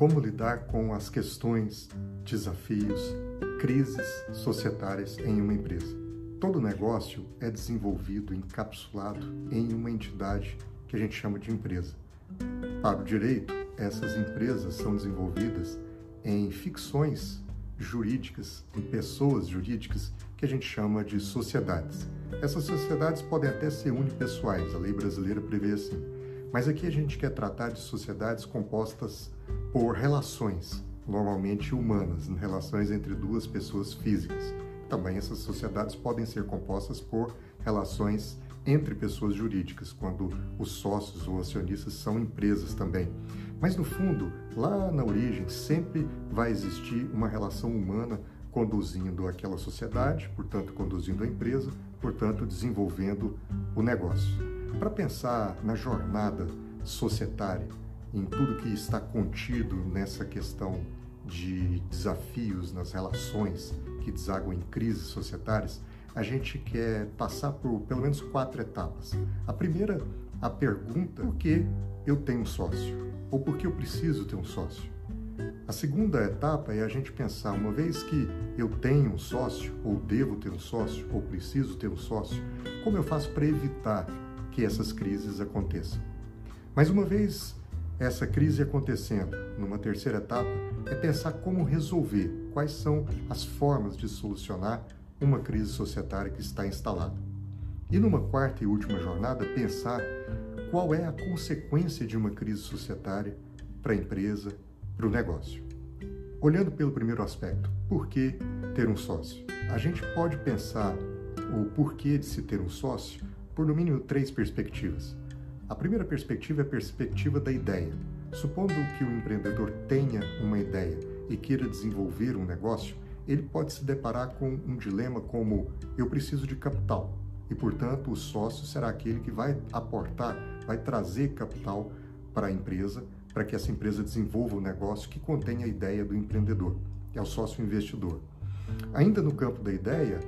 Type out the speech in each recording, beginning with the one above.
como lidar com as questões, desafios, crises societárias em uma empresa. Todo negócio é desenvolvido, encapsulado em uma entidade que a gente chama de empresa. Para o direito, essas empresas são desenvolvidas em ficções jurídicas, em pessoas jurídicas que a gente chama de sociedades. Essas sociedades podem até ser unipessoais, a lei brasileira prevê assim. Mas aqui a gente quer tratar de sociedades compostas por relações, normalmente humanas, relações entre duas pessoas físicas. Também essas sociedades podem ser compostas por relações entre pessoas jurídicas, quando os sócios ou acionistas são empresas também. Mas no fundo, lá na origem, sempre vai existir uma relação humana conduzindo aquela sociedade, portanto, conduzindo a empresa, portanto, desenvolvendo o negócio. Para pensar na jornada societária, em tudo que está contido nessa questão de desafios nas relações que desaguam em crises societárias, a gente quer passar por pelo menos quatro etapas. A primeira, a pergunta: por que eu tenho um sócio? Ou por que eu preciso ter um sócio? A segunda etapa é a gente pensar, uma vez que eu tenho um sócio, ou devo ter um sócio, ou preciso ter um sócio, como eu faço para evitar que essas crises aconteçam? Mas uma vez essa crise acontecendo, numa terceira etapa, é pensar como resolver, quais são as formas de solucionar uma crise societária que está instalada. E numa quarta e última jornada, pensar qual é a consequência de uma crise societária para a empresa, para o negócio. Olhando pelo primeiro aspecto, por que ter um sócio? A gente pode pensar o porquê de se ter um sócio por no mínimo três perspectivas. A primeira perspectiva é a perspectiva da ideia. Supondo que o empreendedor tenha uma ideia e queira desenvolver um negócio, ele pode se deparar com um dilema como eu preciso de capital e, portanto, o sócio será aquele que vai aportar, vai trazer capital para a empresa, para que essa empresa desenvolva um negócio que contenha a ideia do empreendedor, que é o sócio investidor. Ainda no campo da ideia,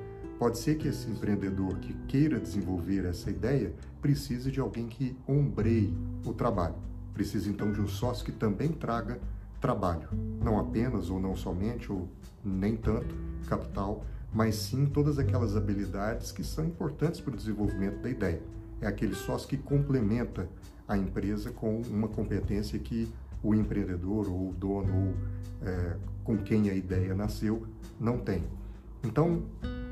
pode ser que esse empreendedor que queira desenvolver essa ideia precise de alguém que ombreie o trabalho. Precisa então de um sócio que também traga trabalho, não apenas ou não somente ou nem tanto capital, mas sim todas aquelas habilidades que são importantes para o desenvolvimento da ideia. É aquele sócio que complementa a empresa com uma competência que o empreendedor ou o dono ou é, com quem a ideia nasceu não tem. Então,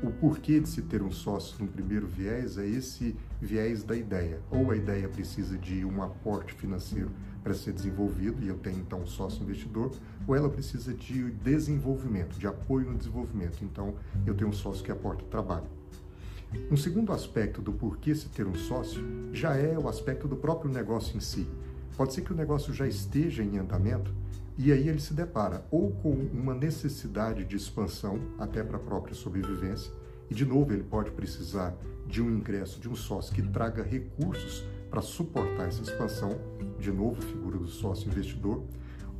o porquê de se ter um sócio no primeiro viés é esse viés da ideia. Ou a ideia precisa de um aporte financeiro para ser desenvolvido, e eu tenho então um sócio investidor, ou ela precisa de desenvolvimento, de apoio no desenvolvimento. Então, eu tenho um sócio que aporta trabalho. Um segundo aspecto do porquê se ter um sócio já é o aspecto do próprio negócio em si. Pode ser que o negócio já esteja em andamento e aí ele se depara ou com uma necessidade de expansão, até para a própria sobrevivência, e de novo ele pode precisar de um ingresso de um sócio que traga recursos para suportar essa expansão, de novo, figura do sócio investidor.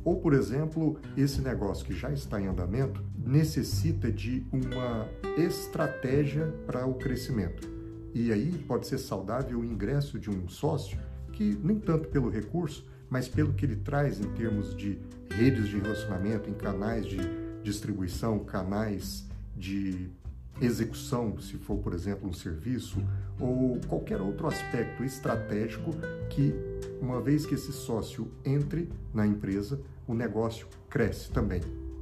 Ou, por exemplo, esse negócio que já está em andamento necessita de uma estratégia para o crescimento. E aí pode ser saudável o ingresso de um sócio que, nem tanto pelo recurso, mas pelo que ele traz em termos de redes de relacionamento, em canais de distribuição, canais de execução, se for, por exemplo, um serviço, ou qualquer outro aspecto estratégico que, uma vez que esse sócio entre na empresa, o negócio cresce também.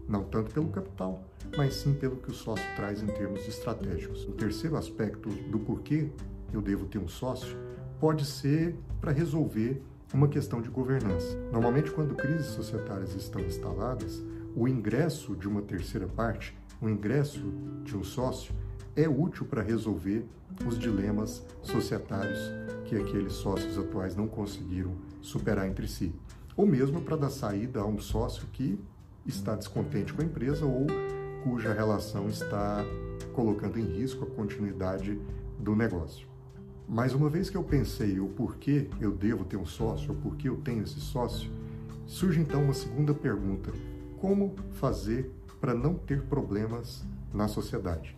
Não tanto pelo capital, mas sim pelo que o sócio traz em termos estratégicos. O terceiro aspecto do porquê eu devo ter um sócio pode ser para resolver uma questão de governança. Normalmente, quando crises societárias estão instaladas, o ingresso de uma terceira parte, o ingresso de um sócio, é útil para resolver os dilemas societários que aqueles sócios atuais não conseguiram superar entre si. Ou mesmo para dar saída a um sócio que está descontente com a empresa ou cuja relação está colocando em risco a continuidade do negócio. Mas uma vez que eu pensei o porquê eu devo ter um sócio, ou porquê eu tenho esse sócio, surge então uma segunda pergunta: como fazer para não ter problemas na sociedade?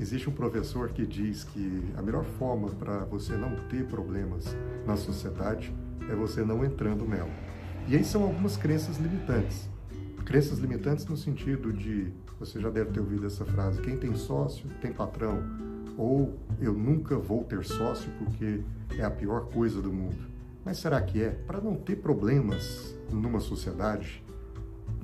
Existe um professor que diz que a melhor forma para você não ter problemas na sociedade é você não entrando nela. E aí são algumas crenças limitantes. Crenças limitantes no sentido de, você já deve ter ouvido essa frase, quem tem sócio tem patrão, ou eu nunca vou ter sócio porque é a pior coisa do mundo. Mas será que é? Para não ter problemas numa sociedade,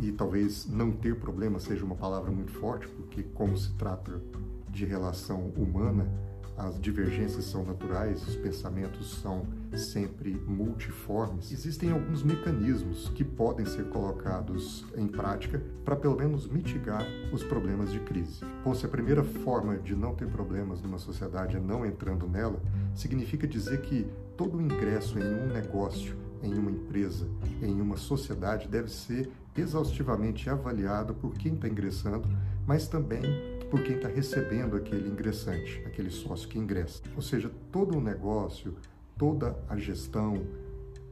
e talvez não ter problemas seja uma palavra muito forte, porque como se trata de relação humana, as divergências são naturais, os pensamentos são sempre multiformes. Existem alguns mecanismos que podem ser colocados em prática para pelo menos mitigar os problemas de crise. Bom, se a primeira forma de não ter problemas numa sociedade é não entrando nela, significa dizer que todo ingresso em um negócio, em uma empresa, em uma sociedade deve ser exaustivamente avaliado por quem está ingressando, mas também por quem está recebendo aquele ingressante, aquele sócio que ingressa. Ou seja, todo o negócio, toda a gestão,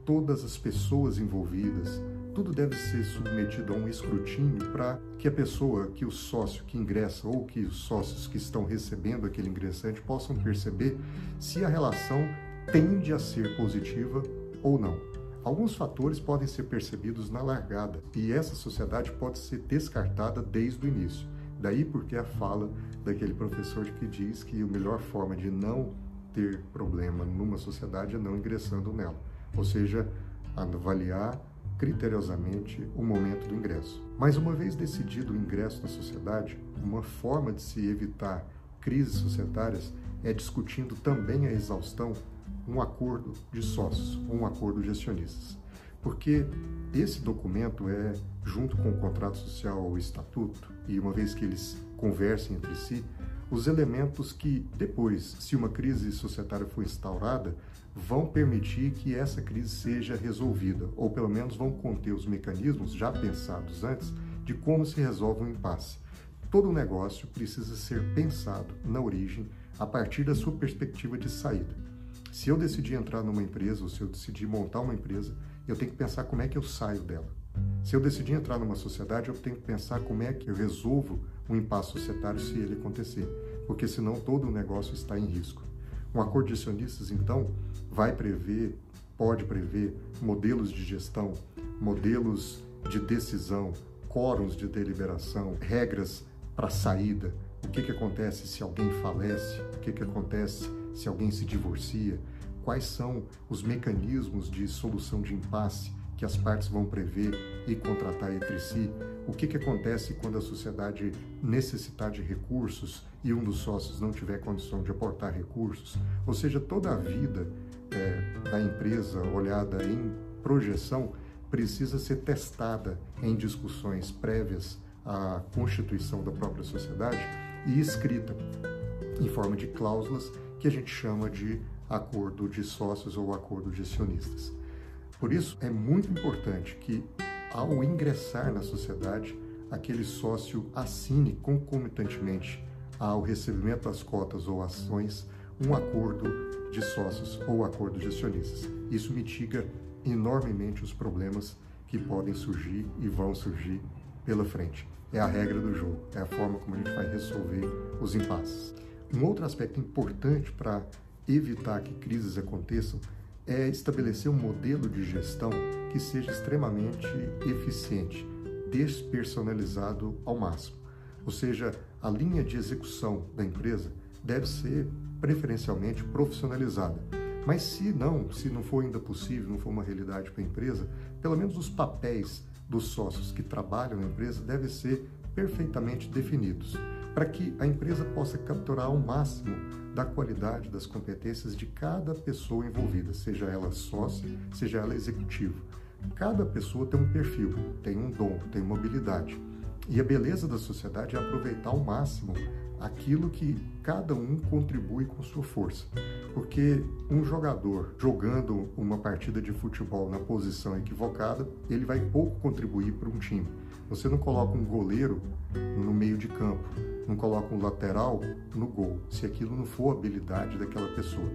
todas as pessoas envolvidas, tudo deve ser submetido a um escrutínio para que a pessoa, que o sócio que ingressa ou que os sócios que estão recebendo aquele ingressante possam perceber se a relação tende a ser positiva ou não. Alguns fatores podem ser percebidos na largada e essa sociedade pode ser descartada desde o início. Daí porque a fala daquele professor que diz que a melhor forma de não ter problema numa sociedade é não ingressando nela, ou seja, avaliar criteriosamente o momento do ingresso. Mas uma vez decidido o ingresso na sociedade, uma forma de se evitar crises societárias é discutindo também a exaustão um acordo de sócios, um acordo de acionistas. Porque esse documento é, junto com o contrato social ou estatuto, e uma vez que eles conversem entre si, os elementos que depois, se uma crise societária for instaurada, vão permitir que essa crise seja resolvida, ou pelo menos vão conter os mecanismos já pensados antes de como se resolve um impasse. Todo negócio precisa ser pensado na origem a partir da sua perspectiva de saída. Se eu decidir entrar numa empresa ou se eu decidir montar uma empresa, eu tenho que pensar como é que eu saio dela. Se eu decidir entrar numa sociedade, eu tenho que pensar como é que eu resolvo um impasse societário se ele acontecer, porque senão todo o negócio está em risco. Um acordo de acionistas, então, vai prever, pode prever modelos de gestão, modelos de decisão, quórums de deliberação, regras para saída, o que, que acontece se alguém falece, o que, que acontece se alguém se divorcia, quais são os mecanismos de solução de impasse que as partes vão prever e contratar entre si, o que, que acontece quando a sociedade necessitar de recursos e um dos sócios não tiver condição de aportar recursos, ou seja, toda a vida é, da empresa olhada em projeção precisa ser testada em discussões prévias à constituição da própria sociedade e escrita em forma de cláusulas que a gente chama de acordo de sócios ou acordo de acionistas. Por isso, é muito importante que, ao ingressar na sociedade, aquele sócio assine concomitantemente ao recebimento das cotas ou ações um acordo de sócios ou acordo de acionistas. Isso mitiga enormemente os problemas que podem surgir e vão surgir pela frente. É a regra do jogo, é a forma como a gente vai resolver os impasses. Um outro aspecto importante para evitar que crises aconteçam é estabelecer um modelo de gestão que seja extremamente eficiente, despersonalizado ao máximo. Ou seja, a linha de execução da empresa deve ser preferencialmente profissionalizada. Mas se não, se não for ainda possível, não for uma realidade para a empresa, pelo menos os papéis dos sócios que trabalham na empresa devem ser perfeitamente definidos para que a empresa possa capturar ao máximo da qualidade das competências de cada pessoa envolvida, seja ela sócia, seja ela executiva. Cada pessoa tem um perfil, tem um dom, tem uma habilidade. E a beleza da sociedade é aproveitar ao máximo aquilo que cada um contribui com sua força. Porque um jogador jogando uma partida de futebol na posição equivocada, ele vai pouco contribuir para um time. Você não coloca um goleiro no meio de campo, não coloca um lateral no gol, se aquilo não for habilidade daquela pessoa.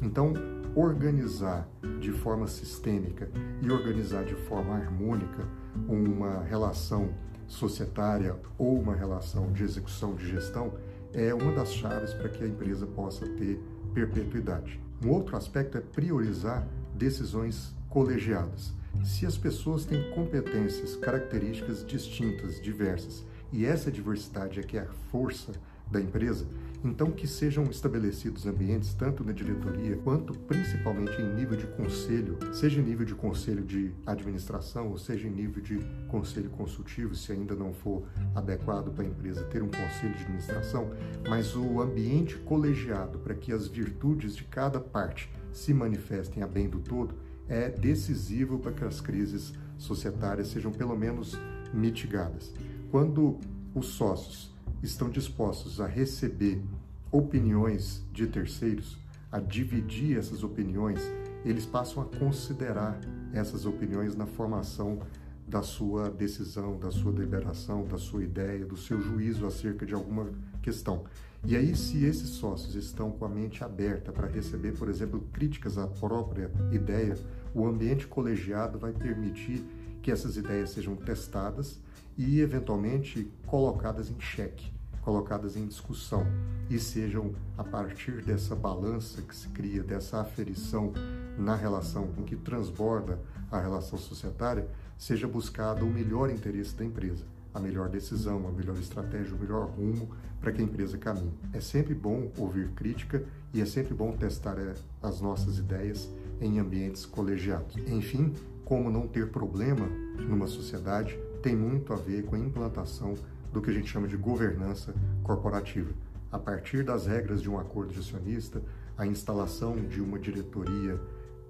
Então, organizar de forma sistêmica e organizar de forma harmônica uma relação societária ou uma relação de execução de gestão é uma das chaves para que a empresa possa ter perpetuidade. Um outro aspecto é priorizar decisões colegiadas. Se as pessoas têm competências, características distintas, diversas, e essa diversidade é que é a força da empresa, então que sejam estabelecidos ambientes tanto na diretoria quanto principalmente em nível de conselho, seja em nível de conselho de administração ou seja em nível de conselho consultivo, se ainda não for adequado para a empresa ter um conselho de administração, mas o ambiente colegiado para que as virtudes de cada parte se manifestem a bem do todo é decisivo para que as crises societárias sejam pelo menos mitigadas. Quando os sócios estão dispostos a receber opiniões de terceiros, a dividir essas opiniões, eles passam a considerar essas opiniões na formação da sua decisão, da sua deliberação, da sua ideia, do seu juízo acerca de alguma questão. E aí, se esses sócios estão com a mente aberta para receber, por exemplo, críticas à própria ideia, o ambiente colegiado vai permitir que essas ideias sejam testadas e, eventualmente, colocadas em xeque, colocadas em discussão. E sejam, a partir dessa balança que se cria, dessa aferição na relação com que transborda a relação societária, seja buscado o melhor interesse da empresa, a melhor decisão, a melhor estratégia, o melhor rumo para que a empresa caminhe. É sempre bom ouvir crítica e é sempre bom testar eh, as nossas ideias em ambientes colegiados. Enfim, como não ter problema numa sociedade tem muito a ver com a implantação do que a gente chama de governança corporativa. A partir das regras de um acordo de acionista, a instalação de uma diretoria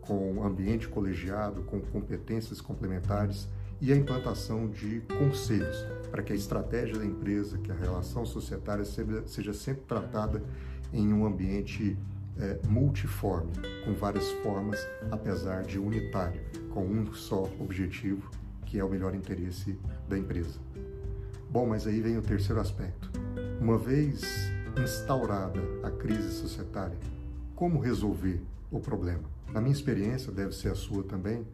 com ambiente colegiado, com competências complementares e a implantação de conselhos para que a estratégia da empresa, que a relação societária seja, sempre tratada em um ambiente é, multiforme, com várias formas, apesar de unitário, com um só objetivo, que é o melhor interesse da empresa. Bom, mas aí vem o terceiro aspecto. Uma vez instaurada a crise societária, como resolver o problema? Na minha experiência, deve ser a sua também,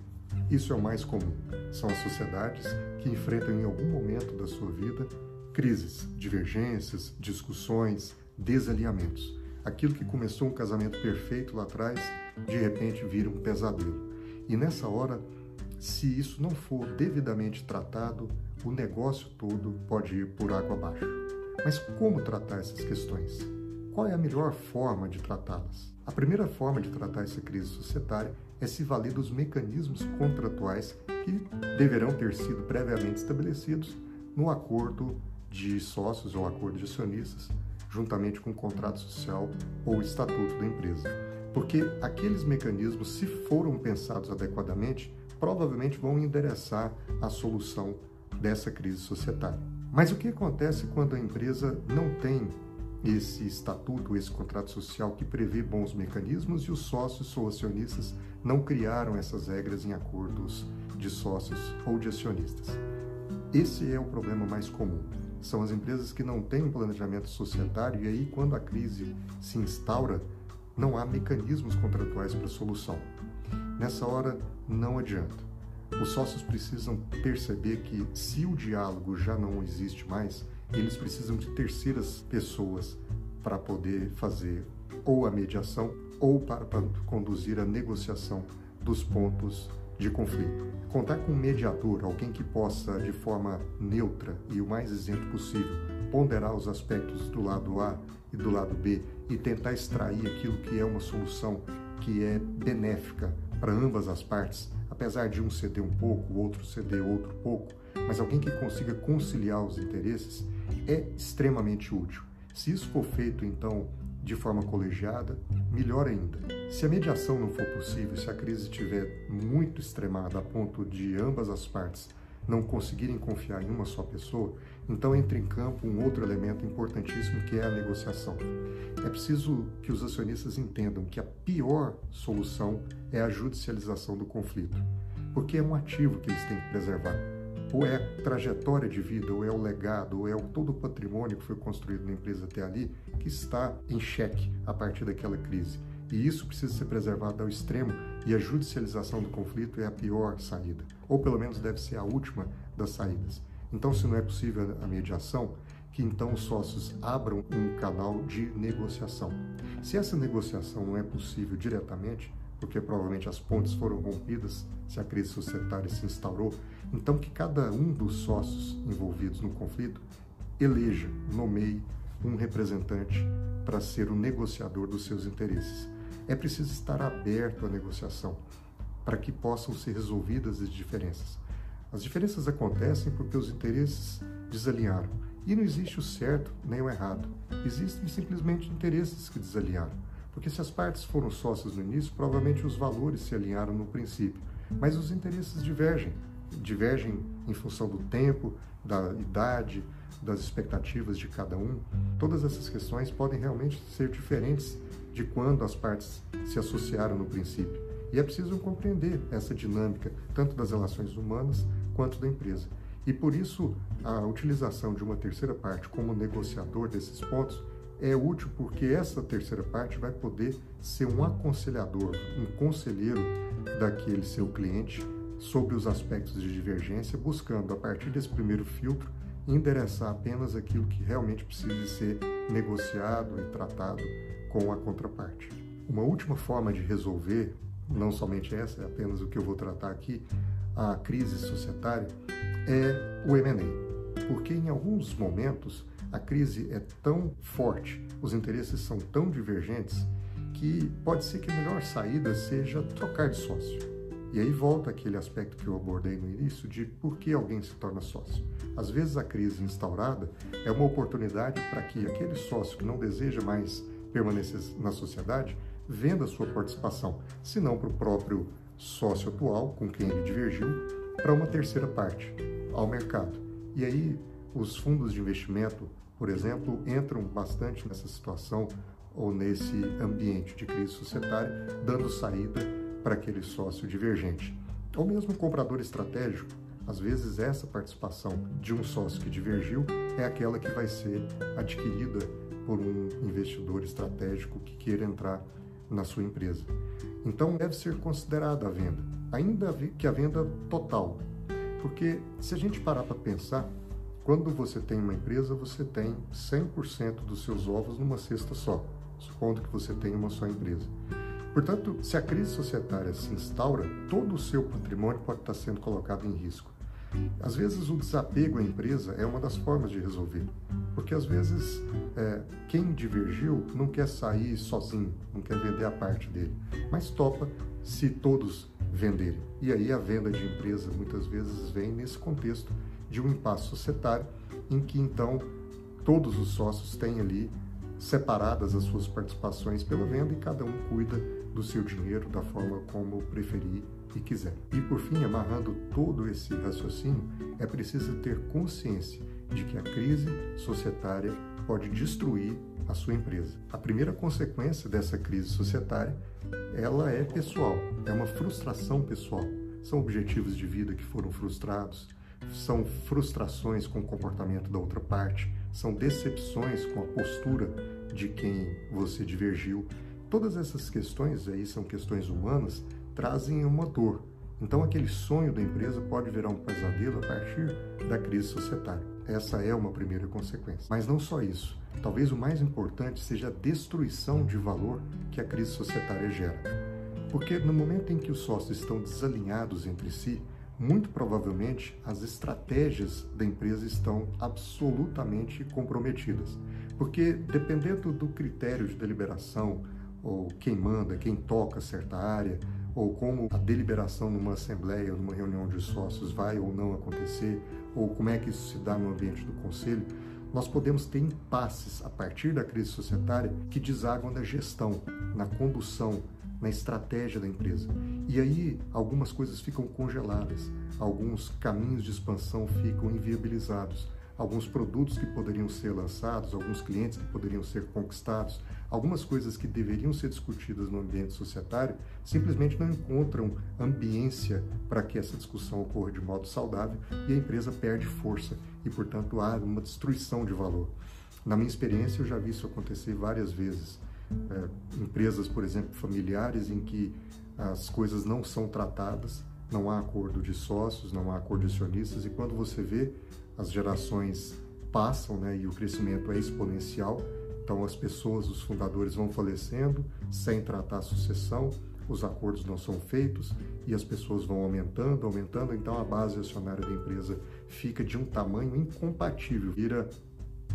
isso é o mais comum. São as sociedades que enfrentam em algum momento da sua vida crises, divergências, discussões, desalinhamentos. Aquilo que começou um casamento perfeito lá atrás, de repente vira um pesadelo. E nessa hora, se isso não for devidamente tratado, o negócio todo pode ir por água abaixo. Mas como tratar essas questões? Qual é a melhor forma de tratá-las? A primeira forma de tratar essa crise societária é se valer dos mecanismos contratuais que deverão ter sido previamente estabelecidos no acordo de sócios ou acordo de acionistas juntamente com o contrato social ou estatuto da empresa. Porque aqueles mecanismos, se foram pensados adequadamente, provavelmente vão endereçar a solução dessa crise societária. Mas o que acontece quando a empresa não tem esse estatuto, esse contrato social que prevê bons mecanismos e os sócios ou acionistas não criaram essas regras em acordos de sócios ou de acionistas? Esse é o problema mais comum. São as empresas que não têm um planejamento societário e aí, quando a crise se instaura, não há mecanismos contratuais para solução. Nessa hora, não adianta. Os sócios precisam perceber que, se o diálogo já não existe mais, eles precisam de terceiras pessoas para poder fazer ou a mediação ou para, para conduzir a negociação dos pontos de conflito. Contar com um mediador, alguém que possa, de forma neutra e o mais isento possível, ponderar os aspectos do lado A e do lado B e tentar extrair aquilo que é uma solução que é benéfica para ambas as partes, apesar de um ceder um pouco, o outro ceder outro pouco, mas alguém que consiga conciliar os interesses é extremamente útil. Se isso for feito, então, de forma colegiada, melhor ainda. Se a mediação não for possível, se a crise estiver muito extremada a ponto de ambas as partes não conseguirem confiar em uma só pessoa, então entra em campo um outro elemento importantíssimo que é a negociação. É preciso que os acionistas entendam que a pior solução é a judicialização do conflito, porque é um ativo que eles têm que preservar ou é a trajetória de vida, ou é o legado, ou é todo o patrimônio que foi construído na empresa até ali, que está em xeque a partir daquela crise. E isso precisa ser preservado ao extremo, e a judicialização do conflito é a pior saída, ou pelo menos deve ser a última das saídas. Então, se não é possível a mediação, que então os sócios abram um canal de negociação. Se essa negociação não é possível diretamente, porque provavelmente as pontes foram rompidas se a crise societária se instaurou. Então, que cada um dos sócios envolvidos no conflito eleja, nomeie um representante para ser o negociador dos seus interesses. É preciso estar aberto à negociação para que possam ser resolvidas as diferenças. As diferenças acontecem porque os interesses desalinharam. E não existe o certo nem o errado. Existem simplesmente interesses que desalinharam. Porque se as partes foram sócias no início, provavelmente os valores se alinharam no princípio. Mas os interesses divergem. Divergem em função do tempo, da idade, das expectativas de cada um. Todas essas questões podem realmente ser diferentes de quando as partes se associaram no princípio. E é preciso compreender essa dinâmica, tanto das relações humanas quanto da empresa. E por isso, a utilização de uma terceira parte como negociador desses pontos é útil porque essa terceira parte vai poder ser um aconselhador, um conselheiro daquele seu cliente sobre os aspectos de divergência, buscando, a partir desse primeiro filtro, endereçar apenas aquilo que realmente precisa ser negociado e tratado com a contraparte. Uma última forma de resolver, não somente essa, é apenas o que eu vou tratar aqui, a crise societária, é o M&A. Porque em alguns momentos a crise é tão forte, os interesses são tão divergentes, que pode ser que a melhor saída seja trocar de sócio. E aí volta aquele aspecto que eu abordei no início de por que alguém se torna sócio. Às vezes a crise instaurada é uma oportunidade para que aquele sócio que não deseja mais permanecer na sociedade venda sua participação, se não para o próprio sócio atual, com quem ele divergiu, para uma terceira parte, ao mercado. E aí os fundos de investimento, por exemplo, entram bastante nessa situação ou nesse ambiente de crise societária, dando saída para aquele sócio divergente. Ou mesmo comprador estratégico, às vezes essa participação de um sócio que divergiu é aquela que vai ser adquirida por um investidor estratégico que queira entrar na sua empresa. Então deve ser considerada a venda, ainda que a venda total. Porque se a gente parar para pensar, quando você tem uma empresa, você tem 100% dos seus ovos numa cesta só, supondo que você tenha uma só empresa. Portanto, se a crise societária se instaura, todo o seu patrimônio pode estar sendo colocado em risco. Às vezes, o desapego à empresa é uma das formas de resolver, porque às vezes é, quem divergiu não quer sair sozinho, não quer vender a parte dele, mas topa se todos venderem. E aí a venda de empresa muitas vezes vem nesse contexto de um impasse societário, em que então todos os sócios têm ali separadas as suas participações pela venda e cada um cuida do seu dinheiro da forma como preferir e quiser. E por fim, amarrando todo esse raciocínio, é preciso ter consciência de que a crise societária pode destruir a sua empresa. A primeira consequência dessa crise societária, ela é pessoal, é uma frustração pessoal. São objetivos de vida que foram frustrados, são frustrações com o comportamento da outra parte, são decepções com a postura de quem você divergiu. Todas essas questões aí são questões humanas, trazem uma dor. Então aquele sonho da empresa pode virar um pesadelo a partir da crise societária. Essa é uma primeira consequência. Mas não só isso. Talvez o mais importante seja a destruição de valor que a crise societária gera. Porque no momento em que os sócios estão desalinhados entre si, muito provavelmente as estratégias da empresa estão absolutamente comprometidas. Porque dependendo do critério de deliberação, ou quem manda, quem toca certa área, ou como a deliberação numa assembleia, numa reunião de sócios vai ou não acontecer, ou como é que isso se dá no ambiente do conselho, nós podemos ter impasses a partir da crise societária que desagam na gestão, na condução, na estratégia da empresa. E aí algumas coisas ficam congeladas, alguns caminhos de expansão ficam inviabilizados, alguns produtos que poderiam ser lançados, alguns clientes que poderiam ser conquistados, algumas coisas que deveriam ser discutidas no ambiente societário simplesmente não encontram ambiência para que essa discussão ocorra de modo saudável e a empresa perde força e, portanto, há uma destruição de valor. Na minha experiência, eu já vi isso acontecer várias vezes é, empresas, por exemplo, familiares em que as coisas não são tratadas, não há acordo de sócios, não há acordo de acionistas, e quando você vê as gerações passam né, e o crescimento é exponencial, então as pessoas, os fundadores vão falecendo sem tratar a sucessão, os acordos não são feitos e as pessoas vão aumentando, aumentando, então a base acionária da empresa fica de um tamanho incompatível, vira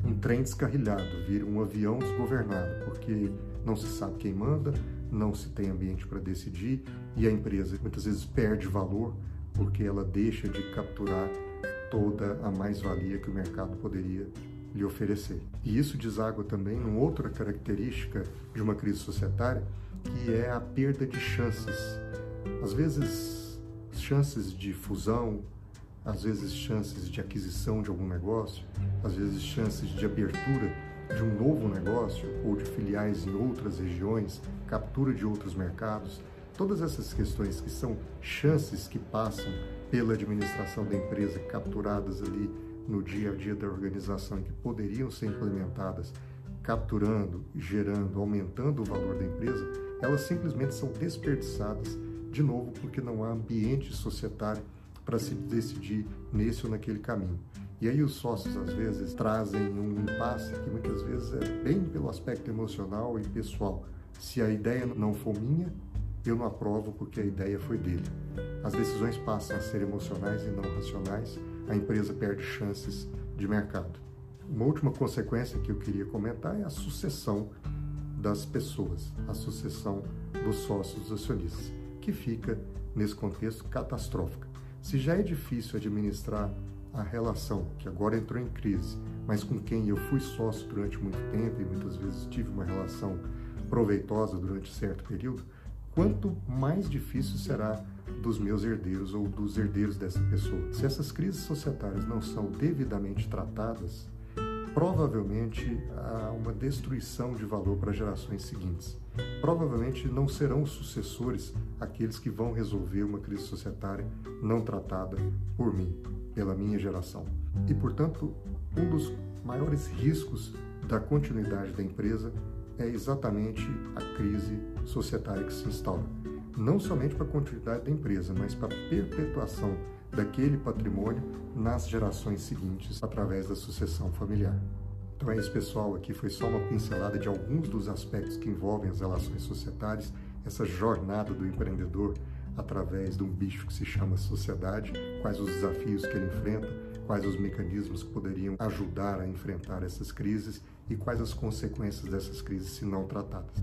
um trem descarrilhado, vira um avião desgovernado, porque não se sabe quem manda, não se tem ambiente para decidir e a empresa muitas vezes perde valor porque ela deixa de capturar toda a mais-valia que o mercado poderia lhe oferecer. E isso deságua também numa outra característica de uma crise societária, que é a perda de chances. Às vezes, chances de fusão, às vezes chances de aquisição de algum negócio, às vezes chances de abertura de um novo negócio ou de filiais em outras regiões, captura de outros mercados, todas essas questões que são chances que passam pela administração da empresa, capturadas ali no dia a dia da organização, que poderiam ser implementadas, capturando, gerando, aumentando o valor da empresa, elas simplesmente são desperdiçadas de novo porque não há ambiente societário para se decidir nesse ou naquele caminho. E aí os sócios às vezes trazem um impasse que muitas vezes é bem pelo aspecto emocional e pessoal. Se a ideia não for minha, eu não aprovo porque a ideia foi dele. As decisões passam a ser emocionais e não racionais, a empresa perde chances de mercado. Uma última consequência que eu queria comentar é a sucessão das pessoas, a sucessão dos sócios dos acionistas, que fica, nesse contexto, catastrófica. Se já é difícil administrar a relação, que agora entrou em crise, mas com quem eu fui sócio durante muito tempo e muitas vezes tive uma relação proveitosa durante certo período, quanto mais difícil será dos meus herdeiros ou dos herdeiros dessa pessoa. Se essas crises societárias não são devidamente tratadas, provavelmente há uma destruição de valor para gerações seguintes. Provavelmente não serão os sucessores aqueles que vão resolver uma crise societária não tratada por mim, pela minha geração. E, portanto, um dos maiores riscos da continuidade da empresa é exatamente a crise societária que se instaura. Não somente para a continuidade da empresa, mas para a perpetuação daquele patrimônio nas gerações seguintes através da sucessão familiar. Então é isso, pessoal. Aqui foi só uma pincelada de alguns dos aspectos que envolvem as relações societárias, essa jornada do empreendedor através de um bicho que se chama sociedade, quais os desafios que ele enfrenta, quais os mecanismos que poderiam ajudar a enfrentar essas crises e quais as consequências dessas crises se não tratadas.